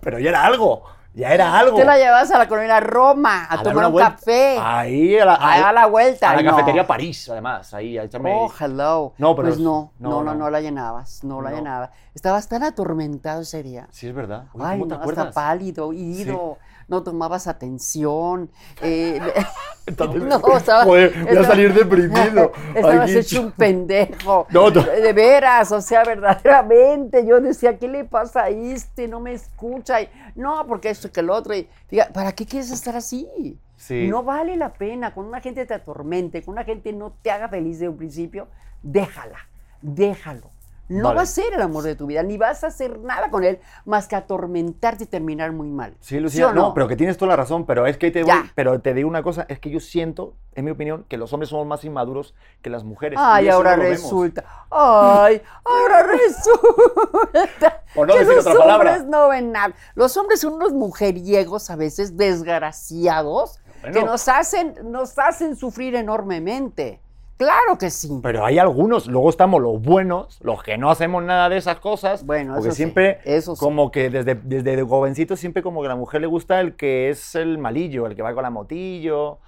pero ya era algo, ya era algo. Te la llevabas a la colonia Roma a, tomar un vuelta. café. Ahí, a la, a dar la vuelta. a la no. cafetería París, además, ahí, a echarme... Oh, hello. No, pero pues es- no, no, no, no, la llenabas, no la llenabas. Estabas tan atormentado ese día. Sí, es verdad. Ay, ¿Cómo te acuerdas? hasta pálido, ido, no tomabas atención. eh, Entonces, no, estaba, Joder, voy a salir deprimido. Estabas Aquí- hecho un pendejo. No, no. De veras, o sea, verdaderamente. Yo decía, ¿qué le pasa a este? No me escucha. Y, no, porque esto que el otro. Y, fíjate, ¿para qué quieres estar así? Sí. No vale la pena. Cuando una gente te atormente, cuando una gente no te haga feliz de un principio, déjala, déjalo. No Vale. va a ser el amor de tu vida, ni vas a hacer nada con él más que atormentarte y terminar muy mal. Sí, Lucía, no? pero que tienes toda la razón, pero es que te, voy- pero te digo una cosa, es que yo siento, en mi opinión, que los hombres somos más inmaduros que las mujeres. Ay, ahora no resulta. Ay, ahora resulta. No que decir los otra palabra. hombres no ven nada. Los hombres son unos mujeriegos a veces desgraciados Bueno. que nos hacen, nos hacen sufrir enormemente. Claro que sí. Pero hay algunos, luego estamos los buenos, los que no hacemos nada de esas cosas. Bueno, porque eso sí, siempre, eso sí. como que desde, desde jovencito, siempre como que a la mujer le gusta el que es el malillo, el que va con la motillo,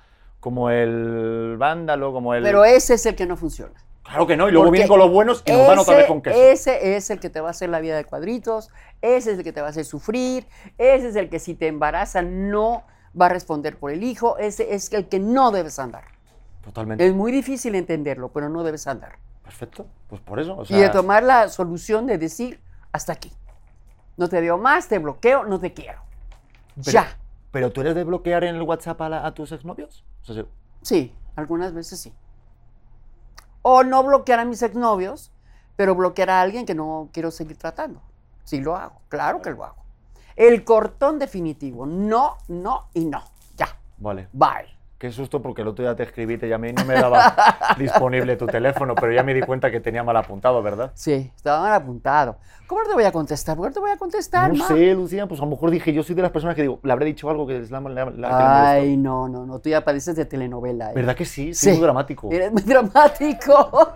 como el vándalo, como el. Pero ese es el que no funciona. claro que no, y luego Porque vienen con los buenos y nos van otra vez con queso. Ese es el que te va a hacer la vida de cuadritos, ese es el que te va a hacer sufrir, ese es el que si te embaraza no va a responder por el hijo, ese es el que no debes andar. Totalmente. Es muy difícil entenderlo, pero no debes andar. Perfecto, pues por eso. o y de tomar la solución de decir, hasta aquí. No te veo más, te bloqueo, no te quiero. Pero- ya. ¿Pero tú eres de bloquear en el WhatsApp a, la- a tus exnovios? O sea, sí. Sí, algunas veces sí. O no bloquear a mis exnovios, pero bloquear a alguien que no quiero seguir tratando. Sí lo hago, claro que lo hago. El cortón definitivo, no, no y no. Ya, Vale. bye. Qué susto porque el otro día te escribí, te llamé y no me daba disponible tu teléfono, pero ya me di cuenta que tenía mal apuntado, ¿verdad? Sí, estaba mal apuntado. ¿Cómo no te voy a contestar? ¿Por qué no te voy a contestar, No ma? sé, Lucía, pues a lo mejor dije, yo soy de las personas que digo, le habré dicho algo que es la, la- la- que. Ay, no, no, no. Tú ya pareces de telenovela. ¿eh? ¿Verdad que sí? Soy Sí. muy dramático. Eres muy dramático.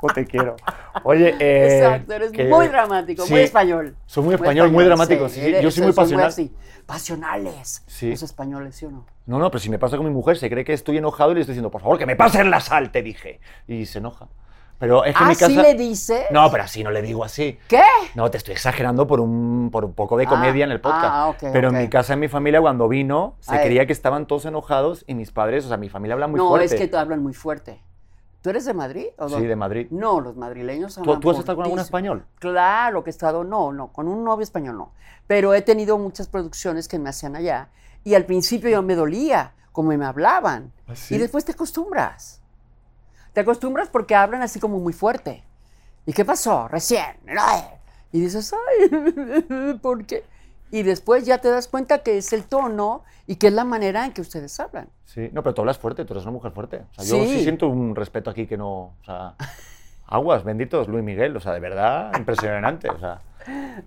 ¿Cómo te quiero? Oye, eh, Exacto, eres que- muy dramático, sí, muy español. Soy muy español, muy dramático. sí, eres- Yo soy muy pasional. así, pasionales. Sí. Los españoles, ¿sí o no? No, no, pero si me pasa con mi mujer, se cree que estoy enojado y le estoy diciendo, por favor, que me pasen la sal, te dije. Y se enoja. Pero es que en mi ¿Ah, casa... le dice? No, pero así no le digo así. ¿Qué? No, te estoy exagerando por un, por un poco de Ah, comedia en el podcast. ah, ok, pero ok. en mi casa, en mi familia, cuando vino, se creía que estaban todos enojados y mis padres, o sea, mi familia habla muy no, fuerte. es que hablan muy fuerte. ¿Tú eres de Madrid? ¿O Sí, de Madrid. No, los madrileños ¿Tú, tú has estado con algún español? Claro que he estado, no, no, con un novio español no. Pero he tenido muchas producciones que me hacían allá y al principio yo me dolía, como me hablaban. ¿Ah, sí? Y después te acostumbras. Te acostumbras porque hablan así como muy fuerte. ¿Y qué pasó? Recién. Y dices, ay, ¿por qué? Y después ya te das cuenta que es el tono y que es la manera en que ustedes hablan. Sí, no, pero tú hablas fuerte, tú eres una mujer fuerte. O sea, yo sí Sí. siento un respeto aquí que no. O sea, aguas, benditos, Luis Miguel. O sea, de verdad, impresionante. O sea.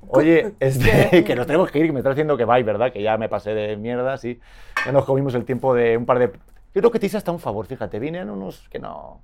Oye, este, que nos tenemos que ir, que me está diciendo que vais, ¿verdad? Que ya me pasé de mierda, sí. Ya nos comimos el tiempo de un par de. Yo creo que te hice hasta un favor, fíjate, vine en unos que no.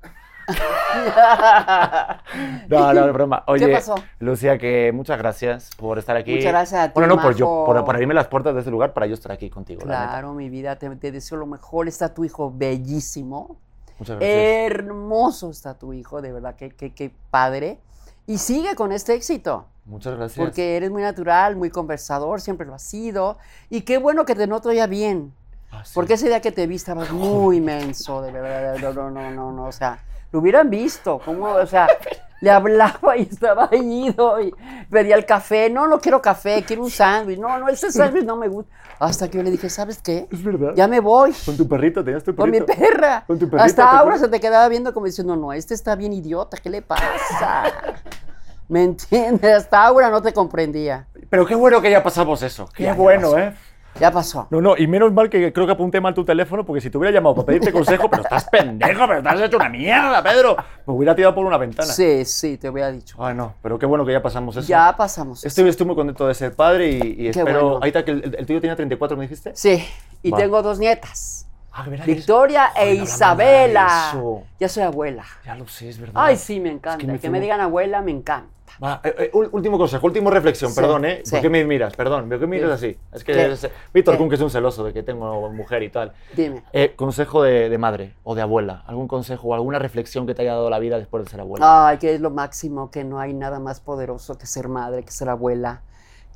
No, no, broma. Oye, pasó? Lucía, que muchas gracias por estar aquí. Muchas gracias a ti, Bueno, no, pues yo, por, por abrirme las puertas de este lugar para yo estar aquí contigo. Claro, mi vida, te, te deseo lo mejor. Está tu hijo bellísimo. Muchas gracias. Hermoso está tu hijo, de verdad, qué, qué, qué padre. Y sigue con este éxito, Muchas gracias. porque eres muy natural, muy conversador, siempre lo has sido. Y qué bueno que te noto ya bien, Ah, sí. porque ese día que te vi estabas muy inmenso, de verdad. No, no, no, no, no, o sea, lo hubieran visto, como, o sea, le hablaba y estaba ido y pedía el café. No, no quiero café, quiero un sándwich. No, no, ese sándwich no me gusta. Hasta que yo le dije, ¿sabes qué? Es verdad. Ya me voy. Con tu perrito, tenías tu Con mi perrito. perra. Con tu perrito, ¿te Hasta Aura acuerdas? se te quedaba viendo como diciendo, no, este está bien idiota, ¿qué le pasa? ¿Me entiendes? Hasta Aura no te comprendía. Pero qué bueno que ya pasamos eso. Qué Ya, bueno. ¿eh? Ya pasó. No, no, y menos mal que creo que apunté mal tu teléfono, porque si te hubiera llamado para pedirte consejo, pero estás pendejo, pero estás hecho una mierda, Pedro. Me hubiera tirado por una ventana. Sí, sí, te hubiera dicho. Ay, no, pero qué bueno que ya pasamos eso. Ya pasamos. Estoy, estoy muy contento de ser padre y, y espero. bueno. Ahí está, que el, el tuyo tenía 34, ¿me dijiste? Sí, y Va. tengo dos nietas. Ah, ¿verdad que es- Victoria e hablamos Isabela. Ya soy abuela. Ya lo sé, es verdad. Ay, sí, me Es encanta. me que, me digan abuela, me encanta. Va, eh, eh, último consejo, última reflexión, Sí, perdón, ¿eh? sí. ¿Por qué me miras? Perdón, ¿por qué me miras así? Es que es- Víctor ¿Qué? Kun, que es un celoso de que tengo mujer y tal. Dime. Eh, consejo de, de madre o de abuela, algún consejo o alguna reflexión que te haya dado la vida después de ser abuela. Ay, que es lo máximo, que no hay nada más poderoso que ser madre, que ser abuela,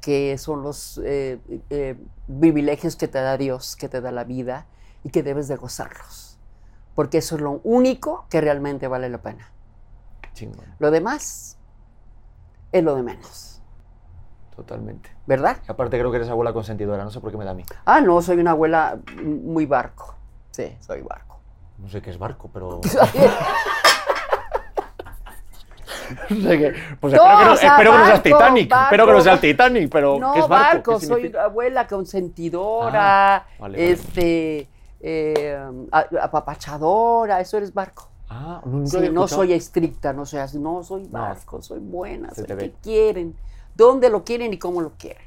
que son los eh, eh, privilegios que te da Dios, que te da la vida y que debes de gozarlos. Porque eso es lo único que realmente vale la pena. Chingón, Lo demás es lo de menos, totalmente. ¿verdad? Y aparte creo que eres abuela consentidora, no sé por qué me da a mí. Ah, no, soy una abuela muy barco. Sí, soy barco. No sé qué es barco, pero... No sé qué- Pues No, espero, que no, o sea, espero que no seas barco, Titanic, espero que no barco. sea el Titanic, pero No, ¿qué es barco? barco, ¿Qué soy abuela consentidora, Ah, vale, vale. Eh, apapachadora, eso eres barco. Ah, Sí, no soy estricta, no no, soy No. barco, soy buena, soy que quieren, dónde lo quieren y cómo lo quieren.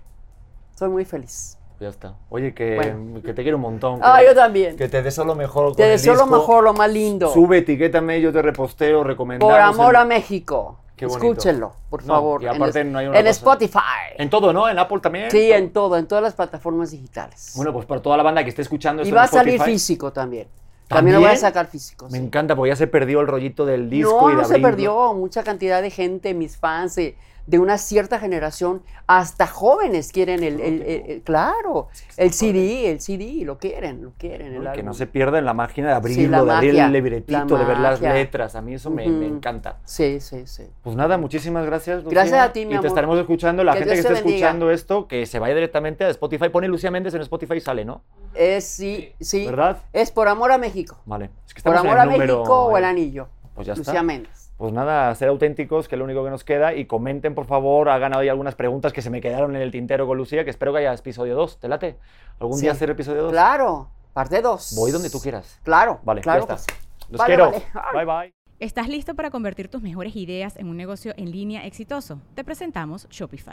Soy muy feliz. Ya está. Oye, que, Bueno. que te quiero un montón. Ah, que, yo también. Que te deseo lo mejor con Te el deseo lo disco. mejor, lo más lindo. Sube, etiquétame, yo te reposteo, recomendamos. Por amor en- a México. Qué. Escúchenlo, por No, favor. y aparte en, no hay una en cosa- Spotify. En todo, ¿no? En Apple también. sí, en todo, en todas las plataformas digitales. Bueno, pues para toda la banda que esté escuchando y esto va a salir Spotify, físico también. También lo voy a sacar físico. Me sí. encanta porque ya se perdió el rollito del disco No, y de no se perdió. Mucha cantidad de gente, mis fans, eh, de una cierta generación, hasta jóvenes quieren el, el- el- el- claro, el CD, el CD, lo quieren, lo quieren. el Que no se pierda en la máquina de abrirlo, de abrir el libretito, de ver las letras. A mí eso me, me encanta. Sí, sí, sí. Pues nada, muchísimas gracias. Lucía. Gracias a ti, mi Y te amor. estaremos escuchando. La Que gente que esté bendiga. escuchando esto, que se vaya directamente a Spotify. Pone Lucía Méndez en Spotify y sale, ¿no? Es sí, sí. ¿Verdad? Es por amor a México. Vale. Es que Por amor a número, México o el eh, anillo. Pues ya Lucía está. Méndez. Pues nada, ser auténticos, que es lo único que nos queda. Y comenten, por favor, hagan ahí algunas preguntas que se me quedaron en el tintero con Lucía, que espero que haya episodio 2. ¿Te late? ¿Algún Sí. día hacer episodio 2? Claro. Parte 2. Voy donde tú quieras. Claro, Vale, claro. ya está. Los Vale, quiero. vale. Bye bye. ¿Estás listo para convertir tus mejores ideas en un negocio en línea exitoso? Te presentamos Shopify.